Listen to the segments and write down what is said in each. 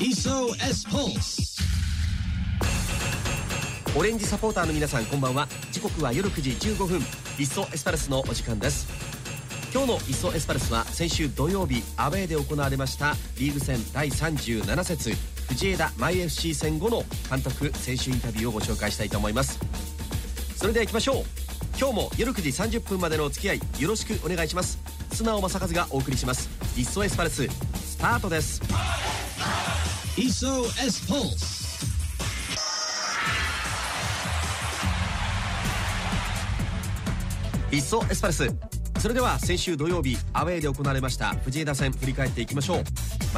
SOS Pulse オレンジサポーターの皆さんこんばんは。時刻は夜9時15分。リッソエスパルスのお時間です。今日のリッソエスパルスは先週土曜日アウェーで行われました。リーグ戦第37節。藤枝マイ FC 戦後の監督選手インタビューをご紹介したいと思います。それでは行きましょう。今日も夜9時30分までのお付き合いよろしくお願いします。素直正和がお送りします。リッソエスパルススタートです。SOS Pulse リッソエスパルス。それでは先週土曜日アウェーで行われました藤枝戦振り返っていきましょう、ま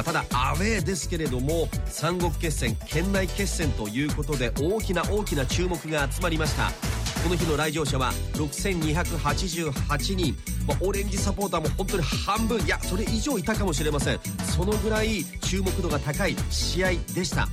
あ、ただアウェーですけれども三国決戦県内決戦ということで大きな大きな注目が集まりましたこの日の来場者は6288人、まあ、オレンジサポーターも本当に半分。いやそれ以上いたかもしれません。そのぐらい注目度が高い試合でした。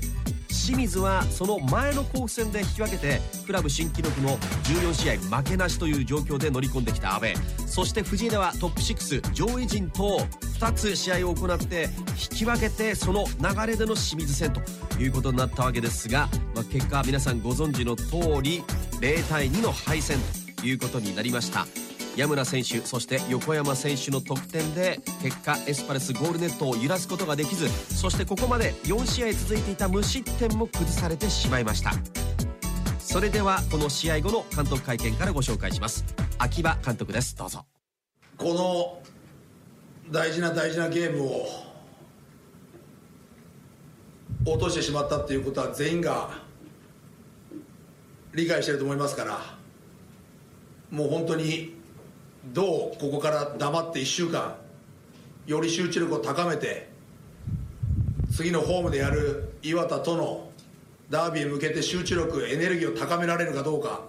清水はその前の甲府戦で引き分けてクラブ新記録の14試合負けなしという状況で乗り込んできた阿部。そして藤枝はトップ6上位陣と2つ試合を行って引き分けてその流れでの清水戦ということになったわけですが、まあ、結果皆さんご存知の通り0対2の敗戦ということになりました。矢村選手そして横山選手の得点で結果エスパルスゴールネットを揺らすことができずそしてここまで4試合続いていた無失点も崩されてしまいました。それではこの試合後の監督会見からご紹介します。秋葉監督です。どうぞ。この大事な大事なゲームを落としてしまったっていうことは全員が理解してると思いますからもう本当にどうここから黙って1週間より集中力を高めて次のホームでやる岩田とのダービーへ向けて集中力エネルギーを高められるかどうか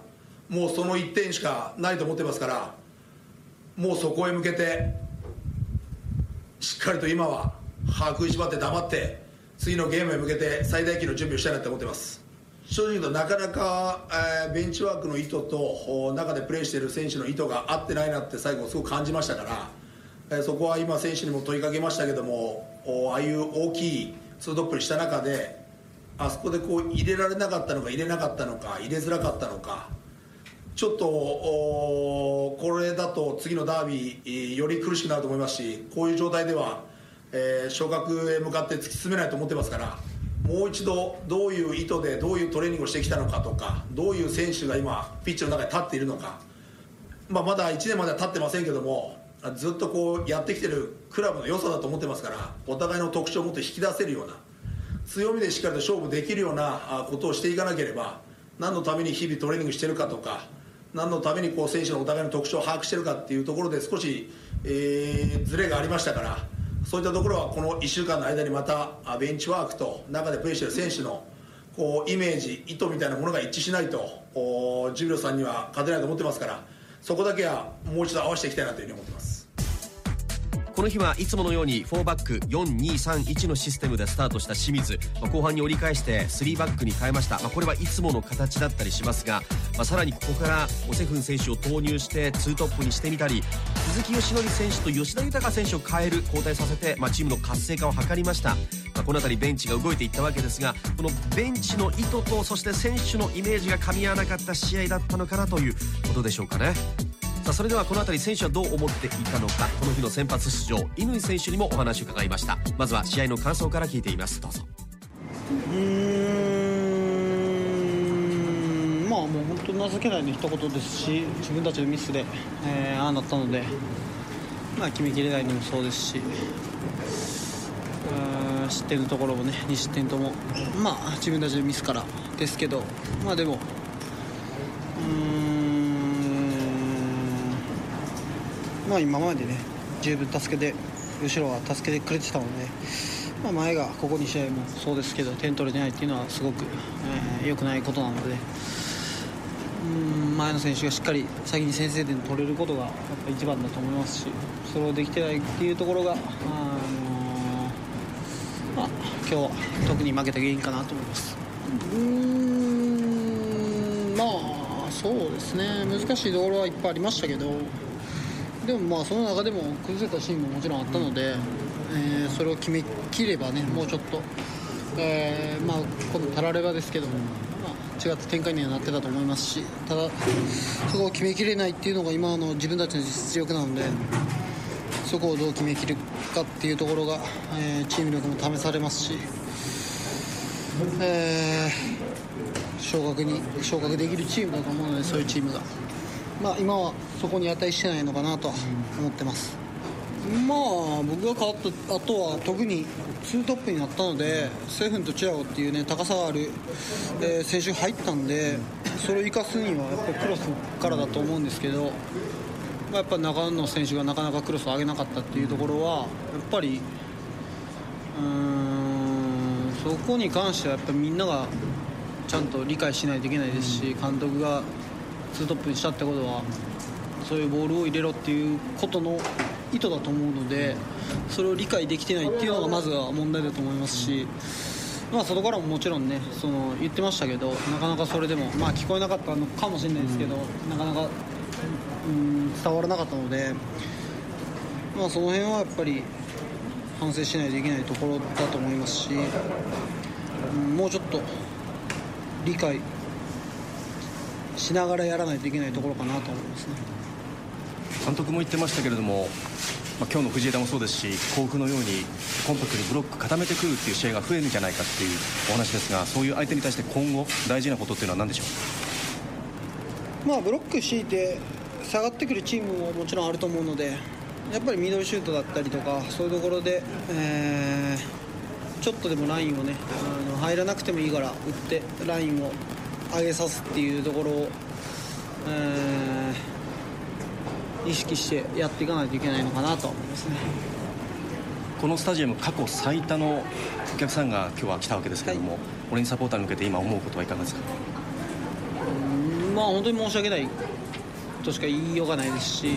もうその1点しかないと思ってますからもうそこへ向けてしっかりと今は歯食いしばって黙って次のゲームへ向けて最大級の準備をしたいなと思ってます。正直言うとなかなか、えーベンチワークの意図と中でプレーしている選手の意図が合ってないなって最後すごく感じましたから、えーそこは今選手にも問いかけましたけどもああいう大きいツートップにした中であそこでこう入れられなかったのか入れなかったのか入れづらかったのかちょっとこれだと次のダービーえーより苦しくなると思いますしこういう状態では、えー昇格へ向かって突き進めないと思ってますからもう一度どういう意図でどういうトレーニングをしてきたのかとかどういう選手が今ピッチの中に立っているのか、まあ、まだ1年までは立ってませんけどもずっとこうやってきてるクラブの良さだと思ってますからお互いの特徴をもっと引き出せるような強みでしっかりと勝負できるようなことをしていかなければ何のために日々トレーニングしてるかとか何のためにこう選手のお互いの特徴を把握してるかっていうところで少し、えーズレがありましたからそういったところはこの1週間の間にまたベンチワークと中でプレーしている選手のこうイメージ意図みたいなものが一致しないとジュビロさんには勝てないと思ってますからそこだけはもう一度合わせていきたいなというふうに思ってます。この日はいつものように4バック4231のシステムでスタートした清水、まあ後半に折り返して3バックに変えました、まあこれはいつもの形だったりしますが、まあさらにここからオセフン選手を投入して2トップにしてみたり鈴木義則選手と吉田豊選手を変える交代させて、まあチームの活性化を図りました、まあこの辺りベンチが動いていったわけですがこのベンチの意図とそして選手のイメージが噛み合わなかった試合だったのかなということでしょうかね。さあそれではこの辺り選手はどう思っていたのかこの日の先発出場乾選手にもお話を伺いました。まずは試合の感想から聞いています。どうぞ。うーん。まあもう本当情けないの一言ですし自分たちのミスで、えーああなったので、まあ、決めきれないのもそうですし失点のところもね2失点ともまあ自分たちのミスからですけどまあでもうーんまあ今までね十分助けて後ろは助けてくれてたので、まあ、前がここ2試合もそうですけど点取れてないっていうのはすごく、えーくないことなのでうん前の選手がしっかり先に先制点取れることがやっぱ一番だと思いますしそれをできてないっていうところが、あのーまあ、今日は特に負けた原因かなと思います。うーんまあそうですね難しいところはいっぱいありましたけどでもまあその中でも崩せたシーンももちろんあったので、えーそれを決めきればねもうちょっと、えーまあこのたらればですけども、まあ、違った展開にはなってたと思いますしただそこを決めきれないっていうのが今の自分たちの実力なのでそこをどう決めきるかっていうところが、えーチーム力も試されますし、えー昇格に昇格できるチームだと思うのでそういうチームが、まあ、今はそこに値してないのかなと思ってます。まあ僕が変わった後は特に2トップになったのでセーフンとチアゴっていうね高さがある、えー選手が入ったんでそれを生かすにはやっぱクロスからだと思うんですけど、まあ、やっぱ中野選手がなかなかクロスを上げなかったっていうところはやっぱりうーんそこに関してはやっぱみんながちゃんと理解しないといけないですし監督が2トップにしたってことはそういうボールを入れろっていうことの意図だと思うのでそれを理解できてないっていうのがまずは問題だと思いますし、まあ、外からももちろんねその言ってましたけどなかなかそれでも、まあ、聞こえなかったのかもしれないですけど、なかなか、うん、伝わらなかったので、まあ、その辺はやっぱり反省しないといけないところだと思いますし、うんもうちょっと理解しながらやらないといけないところかなと思いますね。監督も言ってましたけれども、まあ、今日の藤枝もそうですし甲府のようにコンパクトにブロック固めてくるっていう試合が増えるんじゃないかっていうお話ですがそういう相手に対して今後大事なことっていうのは何でしょう？まあブロック敷いて下がってくるチームももちろんあると思うのでやっぱりミドルシュートだったりとかそういうところで、えーちょっとでもラインをねあの入らなくてもいいから打ってラインを上げさすっていうところを、えー意識してやっていかないといけないのかなとは思いますね。このスタジアム過去最多のお客さんが今日は来たわけですけれども、オレンジサポーターに向けて今思うことはいかがですか？まあ本当に申し訳ないとしか言いようがないですし、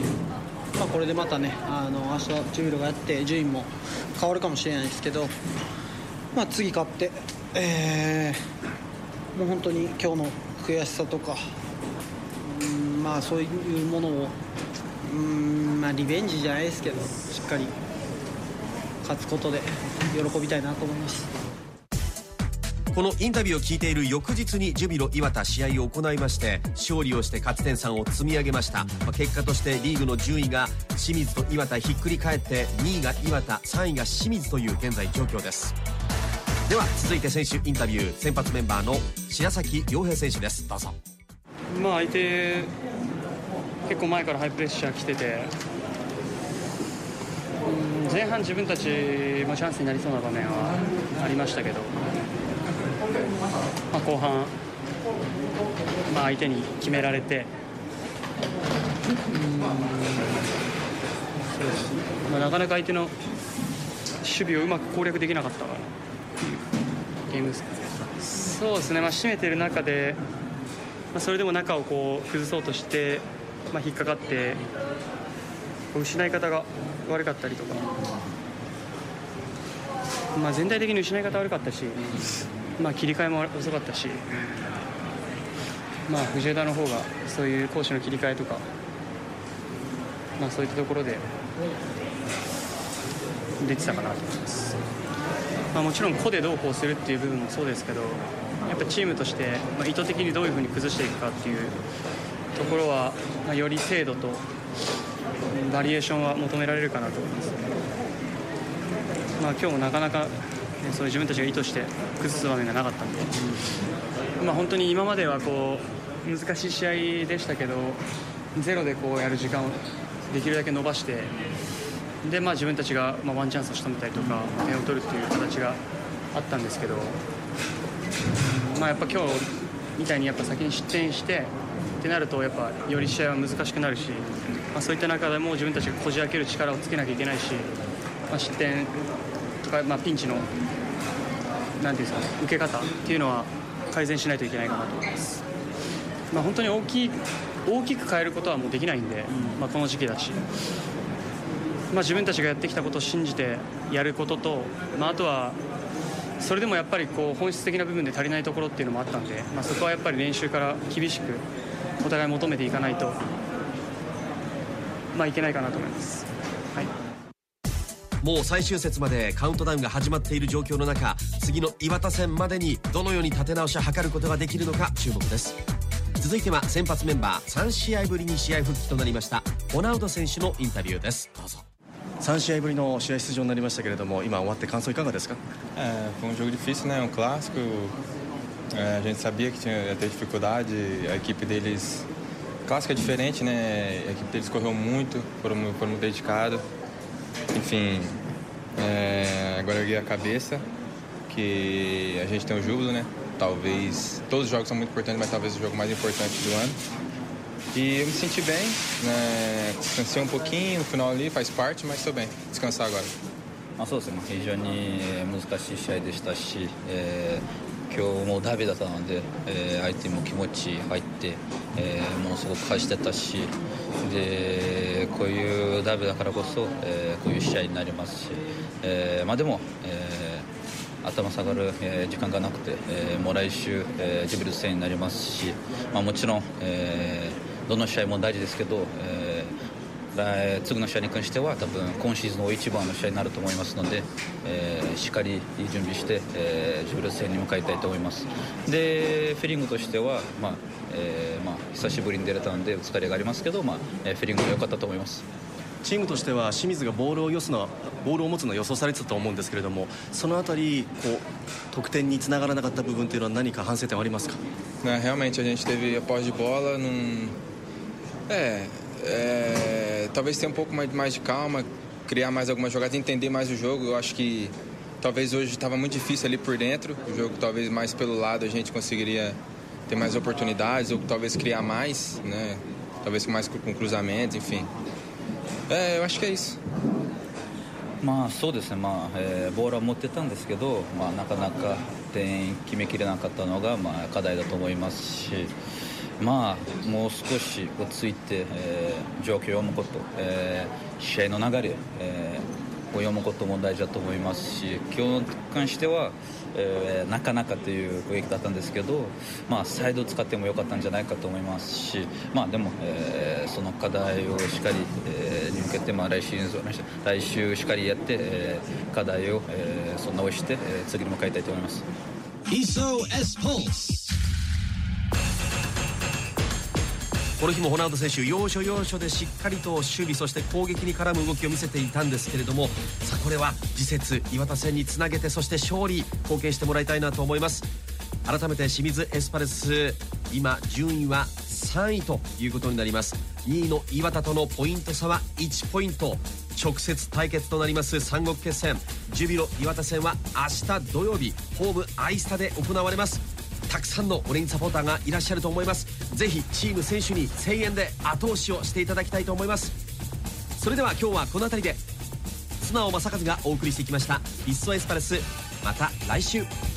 まあ、これでまたねあの明日ジュビロがやって順位も変わるかもしれないですけど、まあ、次勝って、えーもう本当に今日の悔しさとか、うんまあ、そういうものを、うんまあ、リベンジじゃないですけどしっかり勝つことで喜びたいなと思います。このインタビューを聞いている翌日にジュビロ磐田試合を行いまして勝利をして勝ち点3を積み上げました、まあ結果としてリーグの順位が清水と磐田ひっくり返って2位が磐田3位が清水という現在状況ですでは続いて選手インタビュー先発メンバーの白崎陽平選手です。どうぞ。まあ相手結構前からハイプレッシャー来てて前半自分たちもチャンスになりそうな場面はありましたけど、まあ、後半、まあ、相手に決められてまあ、なかなか相手の守備をうまく攻略できなかったかなていうゲームそうですね、まあ、締めてる中でまあ、それでも中をこう崩そうとして、まあ、引っかかって失い方が悪かったりとか、まあ、全体的に失い方悪かったし、まあ、切り替えも遅かったし、まあ、藤枝の方がそういう攻守の切り替えとか、まあ、そういったところで出てたかなと思います。まあ、もちろん個でどうこうするっていう部分もそうですけどやっぱチームとして、ま、意図的にどういうふうに崩していくかっていうところは、まあ、より精度とバリエーションは求められるかなと思います、まあ、今日もなかなか、ねそういう自分たちが意図して崩す場面がなかったんで、まあ、本当に今まではこう難しい試合でしたけどゼロでこうやる時間をできるだけ伸ばしてで、まあ、自分たちが、まあ、ワンチャンスを仕留めたりとか点を取るっていう形があったんですけど、まあ、やっぱ今日みたいにやっぱ先に失点してってなるとやっぱより試合は難しくなるし、まあ、そういった中でも自分たちがこじ開ける力をつけなきゃいけないし、まあ、失点とか、まあ、ピンチのなんていうんですか、ね、受け方っていうのは改善しないといけないかなと思います。まあ、本当に大きい大きく変えることはもうできないんで、まあ、この時期だし、まあ、自分たちがやってきたことを信じてやることと、まあ、あとはそれでもやっぱりこう本質的な部分で足りないところっていうのもあったんで、まあ、そこはやっぱり練習から厳しくお互い求めていかないと、まあ、いけないかなと思います。はい。もう最終節までカウントダウンが始まっている状況の中次の岩田戦までにどのように立て直しを図ることができるのか注目です。続いては先発メンバー3試合ぶりに試合復帰となりましたホナウド選手のインタビューです。どうぞ3試合ぶりの試合出場になりましたけれども今終わって感想いかがですか É, foi um jogo difícil, né? Um clássico. É, a gente sabia que tinha, ia ter dificuldade. A equipe deles. Clássico é diferente, né? A equipe deles correu muito, foram, foram muito dedicados. Enfim, é, agora eu ergui a cabeça, que a gente tem o júbilo, né? Talvez. Todos os jogos são muito importantes, mas talvez o jogo mais importante do ano. E eu me senti bem, né? Descansei um pouquinho no final ali, faz parte, mas estou bem. Descansar agora. まあ、そうですね、非常に難しい試合でしたし、えー、今日もダービーだったので、えー、相手も気持ち入って、えー、ものすごく返してたしでこういうダービーだからこそ、えー、こういう試合になりますし、えーまあ、でも、えー、頭下がる、えー、時間がなくて、えー、もう来週、えー、ジブリ戦になりますし、まあ、もちろん、えー、どの試合も大事ですけど、えー次の試合に関しては多分今シーズンの一番の試合になると思いますので、えー、しっかり準備して、えー、ジブル戦に向かいたいと思います。でフィリングとしては、まあえーまあ、久しぶりに出れたので疲れがありますけど、まあ、フィリングが良かったと思います。チームとしては清水がボールをよすのボールを持つのは予想されてたと思うんですけれどもそのあたりこう得点につながらなかった部分というのは何か反省点はありますか？Realmente a gente teve a pós de bola num é é, talvez ter um pouco mais, mais de calma, criar mais algumas jogadas, entender mais o jogo. Eu acho que talvez hoje estava muito difícil ali por dentro. O jogo talvez mais pelo lado a gente conseguiria ter mais oportunidades ou talvez criar mais, né? Talvez com mais com cruzamentos, enfim. É, eu acho que é isso. まあそうですね、まあえー、ボールは持ってたんですけど、まあ、なかなか点決めきれなかったのが、まあ、課題だと思いますし、 まあ、もう少し落ち着いて、えー、状況を読むこと、えー、試合の流れ、えー、を読むことも大事だと思いますし今日に関しては、えー、なかなかという攻撃だったんですけど、まあ、サイドを使ってもよかったんじゃないかと思いますし、まあ、でも、えー、その課題をしっかり、えー、に向けて、まあ、来週来週しっかりやって、えー、課題を、えー、そ直して、えー、次に向かいたいと思います。この日もホナウド選手要所要所でしっかりと守備そして攻撃に絡む動きを見せていたんですけれどもさあこれは次節岩田戦につなげてそして勝利貢献してもらいたいなと思います。改めて清水エスパルス今順位は3位ということになります。2位の岩田とのポイント差は1ポイント。直接対決となります三国決戦。ジュビロ岩田戦は明日土曜日ホームアイスタで行われます。たくさんのオレンジサポーターがいらっしゃると思います。ぜひチーム選手に声援で後押しをしていただきたいと思います。それでは今日はこの辺りで素直正和がお送りしてきました「いっそエスパルス」また来週。